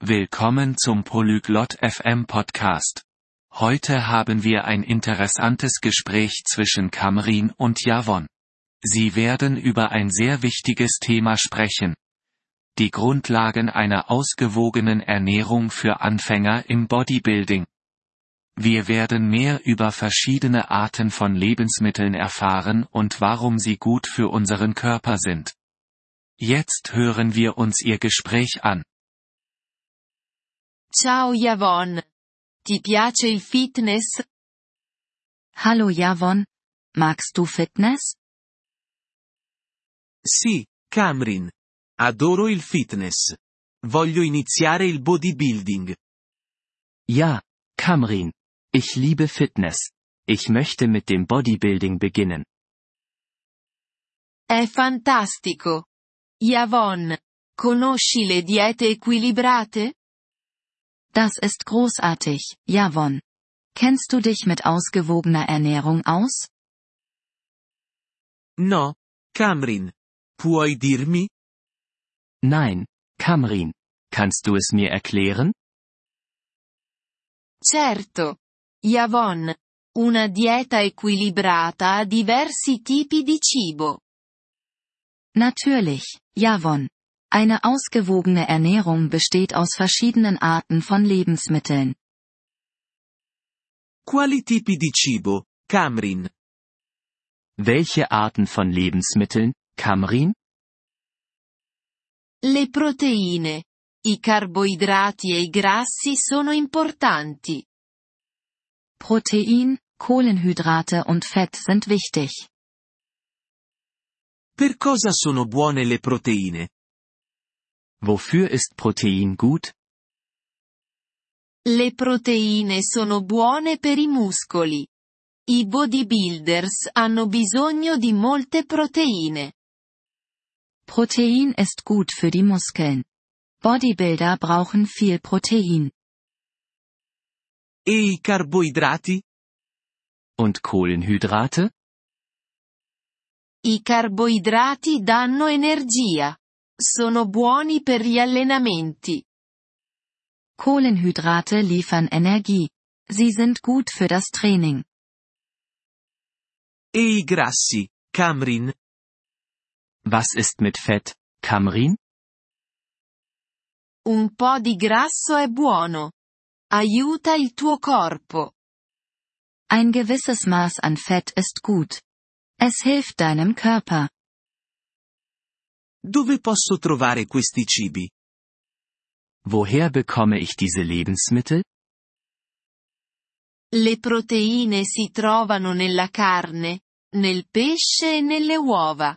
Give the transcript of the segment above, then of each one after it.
Willkommen zum Polyglot FM Podcast. Heute haben wir ein interessantes Gespräch zwischen Kamrin und Javon. Sie werden über ein sehr wichtiges Thema sprechen. Die Grundlagen einer ausgewogenen Ernährung für Anfänger im Bodybuilding. Wir werden mehr über verschiedene Arten von Lebensmitteln erfahren und warum sie gut für unseren Körper sind. Jetzt hören wir uns ihr Gespräch an. Ciao Yvonne. Ti piace il fitness? Hallo Javon. Magst du Fitness? Sì, Camrin. Adoro il fitness. Voglio iniziare il bodybuilding. Ja, Kamrin. Ich liebe Fitness. Ich möchte mit dem Bodybuilding beginnen. È fantastico. Yvonne, conosci le diete equilibrate? Das ist großartig, Javon. Kennst du dich mit ausgewogener Ernährung aus? No, Camrin. Puoi dirmi? Nein, Kamrin. Kannst du es mir erklären? Certo. Yvonne. Una dieta equilibrata ha diversi tipi di cibo. Natürlich, Javon. Eine ausgewogene Ernährung besteht aus verschiedenen Arten von Lebensmitteln. Quali tipi di cibo, Camrin? Welche Arten von Lebensmitteln, Kamrin? Le proteine. I carboidrati e i grassi sono importanti. Protein, Kohlenhydrate und Fett sind wichtig. Per cosa sono buone le proteine? Wofür ist Protein gut? Le proteine sono buone per i muscoli. I bodybuilders hanno bisogno di molte proteine. Protein ist gut für die Muskeln. Bodybuilder brauchen viel Protein. E i carboidrati? Und Kohlenhydrate? I carboidrati danno energia. Sono buoni per gli allenamenti. Kohlenhydrate liefern Energie. Sie sind gut für das Training. E i grassi, Camrin? Was ist mit Fett, Kamrin? Un po' di grasso è buono. Aiuta il tuo corpo. Ein gewisses Maß an Fett ist gut. Es hilft deinem Körper. Dove posso trovare questi cibi? Woher bekomme ich diese Lebensmittel? Le proteine si trovano nella carne, nel pesce e nelle uova.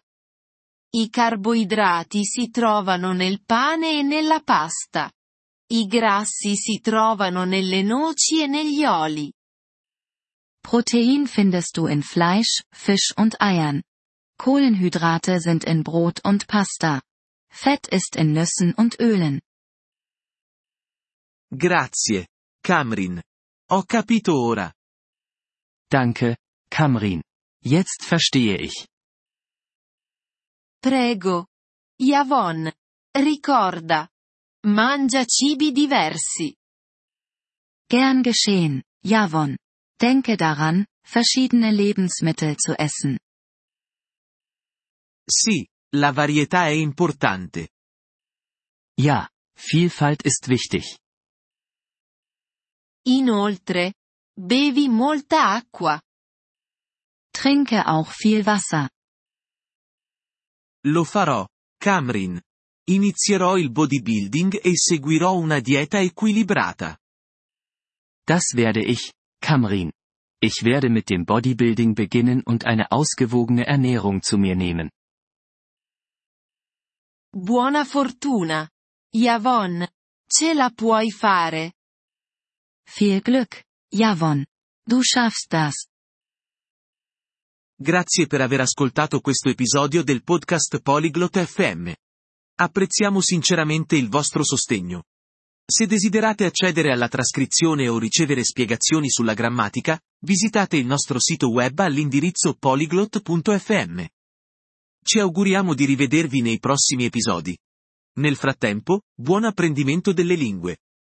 I carboidrati si trovano nel pane e nella pasta. I grassi si trovano nelle noci e negli oli. Protein findest du in Fleisch, Fisch und Eiern. Kohlenhydrate sind in Brot und Pasta. Fett ist in Nüssen und Ölen. Grazie, Camrin. Ho capito ora. Danke, Kamrin. Jetzt verstehe ich. Prego. Yvonne. Ricorda. Mangia cibi diversi. Gern geschehen, Javon. Denke daran, verschiedene Lebensmittel zu essen. Sì, la varietà è importante. Ja, Vielfalt ist wichtig. Inoltre, bevi molta acqua. Trinke auch viel Wasser. Lo farò, Camrin. Inizierò il bodybuilding e seguirò una dieta equilibrata. Das werde ich, Kamrin. Ich werde mit dem Bodybuilding beginnen und eine ausgewogene Ernährung zu mir nehmen. Buona fortuna. Yvonne. Ce la puoi fare. Viel Glück, Javon. Du schaffst das. Grazie per aver ascoltato questo episodio del podcast Polyglot FM. Apprezziamo sinceramente il vostro sostegno. Se desiderate accedere alla trascrizione o ricevere spiegazioni sulla grammatica, visitate il nostro sito web all'indirizzo polyglot.fm. Ci auguriamo di rivedervi nei prossimi episodi. Nel frattempo, buon apprendimento delle lingue.